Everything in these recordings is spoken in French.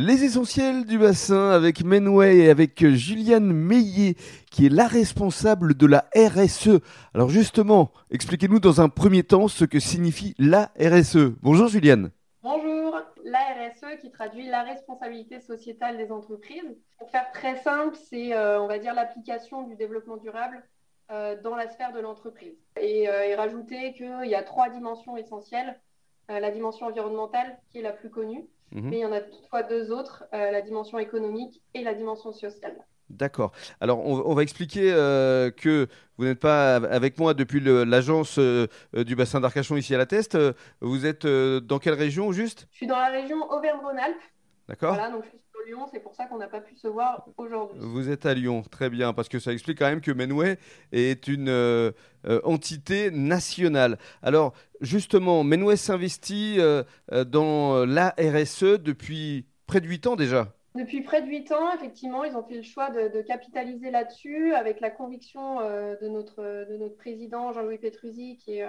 Les essentiels du bassin avec Menway et avec Juliane Meillet qui est la responsable de la RSE. Alors justement, expliquez-nous dans un premier temps ce que signifie la RSE. Bonjour Juliane. Bonjour, la RSE qui traduit la responsabilité sociétale des entreprises. Pour faire très simple, c'est euh, on va dire l'application du développement durable euh, dans la sphère de l'entreprise. Et, euh, et rajouter qu'il y a trois dimensions essentielles. La dimension environnementale qui est la plus connue Mhm. Mais il y en a toutefois deux autres, euh, la dimension économique et la dimension sociale. D'accord. Alors, on, va expliquer euh, que vous n'êtes pas avec moi depuis l'agence euh, du bassin d'Arcachon ici à la Teste. Vous êtes dans quelle région juste? Je suis dans la région Auvergne-Rhône-Alpes. D'accord. Voilà, donc je suis Lyon, c'est pour ça qu'on n'a pas pu se voir aujourd'hui. Vous êtes à Lyon, très bien, parce que ça explique quand même que Menway est une euh, euh, entité nationale. Alors, justement, Menway s'investit euh, dans la RSE depuis près de 8 ans déjà. Depuis près de 8 ans, effectivement, ils ont fait le choix de, capitaliser là-dessus avec la conviction de, notre, de notre président Jean-Louis Petruzzi qui est,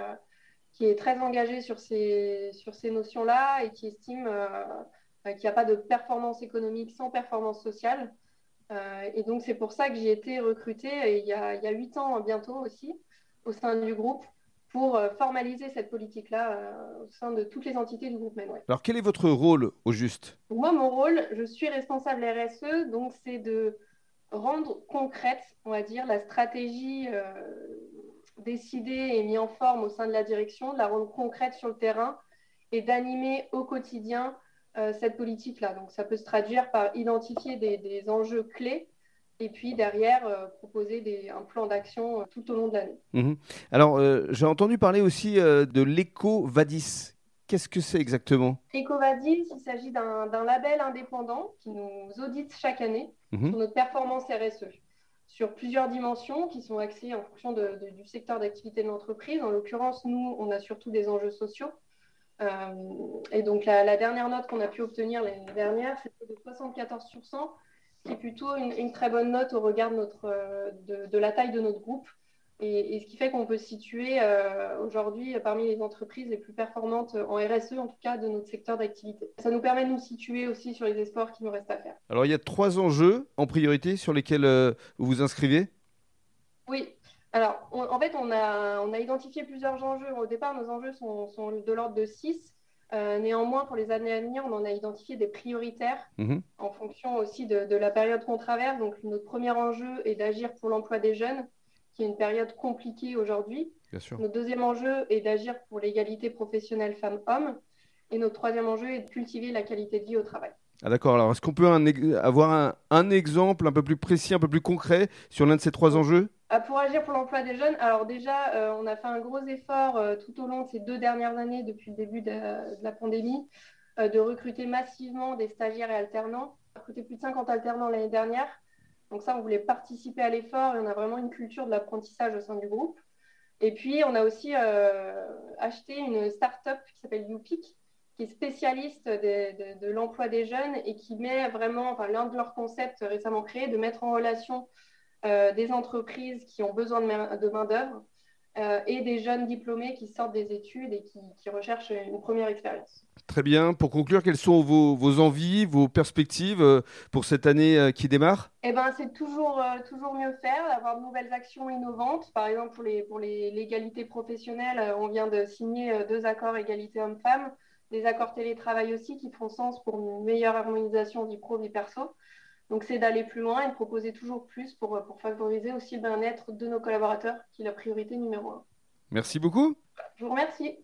qui est très engagé sur ces, sur ces notions-là et qui estime qu'il n'y a pas de performance économique sans performance sociale. Euh, et donc, c'est pour ça que j'ai été recrutée il y a huit ans bientôt aussi au sein du groupe pour euh, formaliser cette politique-là au sein de toutes les entités du groupe Menway. Alors, quel est votre rôle au juste? Moi, mon rôle, je suis responsable RSE, donc c'est de rendre concrète, on va dire, la stratégie décidée et mise en forme au sein de la direction, de la rendre concrète sur le terrain et d'animer au quotidien euh, cette politique-là. Donc ça peut se traduire par identifier des, enjeux clés et puis derrière euh, proposer des, un plan d'action euh, tout au long de l'année. Mhm. Alors j'ai entendu parler aussi de l'éco-VADIS. Qu'est-ce que c'est exactement? Éco-VADIS, il s'agit d'un label indépendant qui nous audite chaque année mhm. sur notre performance RSE sur plusieurs dimensions qui sont axées en fonction du secteur d'activité de l'entreprise. En l'occurrence, nous, on a surtout des enjeux sociaux. Euh, et donc la, dernière note qu'on a pu obtenir l'année dernière, c'était de 74%, qui est plutôt une, très bonne note au regard de, notre, euh, de, la taille de notre groupe. Et, ce qui fait qu'on peut se situer euh, aujourd'hui parmi les entreprises les plus performantes en RSE, en tout cas de notre secteur d'activité. Ça nous permet de nous situer aussi sur les espoirs qui nous restent à faire. Alors il y a trois enjeux en priorité sur lesquels vous vous inscrivez? Oui, alors, en fait, on a, on a, identifié plusieurs enjeux. Au départ, nos enjeux sont, sont de l'ordre de 6. Euh, néanmoins, pour les années à venir, on en a identifié des prioritaires mhm. en fonction aussi de, de la période qu'on traverse. Donc, notre premier enjeu est d'agir pour l'emploi des jeunes, qui est une période compliquée aujourd'hui. Notre deuxième enjeu est d'agir pour l'égalité professionnelle femmes-hommes. Et notre troisième enjeu est de cultiver la qualité de vie au travail. Ah d'accord, alors est-ce qu'on peut avoir un, un, exemple un peu plus précis, un peu plus concret sur l'un de ces trois enjeux? Pour agir pour l'emploi des jeunes, alors déjà, euh, on a fait un gros effort euh, tout au long de ces deux dernières années, depuis le début de, la pandémie, euh, de recruter massivement des stagiaires et alternants. On a recruté plus de 50 alternants l'année dernière. Donc ça, on voulait participer à l'effort et on a vraiment une culture de l'apprentissage au sein du groupe. Et puis, on a aussi acheté une start-up qui s'appelle YouPick, qui est spécialiste de, l'emploi des jeunes et qui met vraiment, enfin, l'un de leurs concepts récemment créés, de mettre en relation euh, des entreprises qui ont besoin de main-d'œuvre euh, et des jeunes diplômés qui sortent des études et qui, recherchent une première expérience. Très bien. Pour conclure, quelles sont vos, envies, vos perspectives euh, pour cette année qui démarre? Eh ben, C'est toujours, toujours mieux faire, d'avoir de nouvelles actions innovantes. Par exemple, pour, les, pour l'égalité professionnelle, on vient de signer deux accords égalité homme-femme, des accords télétravail aussi qui font sens pour une meilleure harmonisation vie pro-vie perso. Donc, c'est d'aller plus loin et de proposer toujours plus pour, pour favoriser aussi le bien-être de nos collaborateurs, qui est la priorité numéro un. Merci beaucoup. Je vous remercie.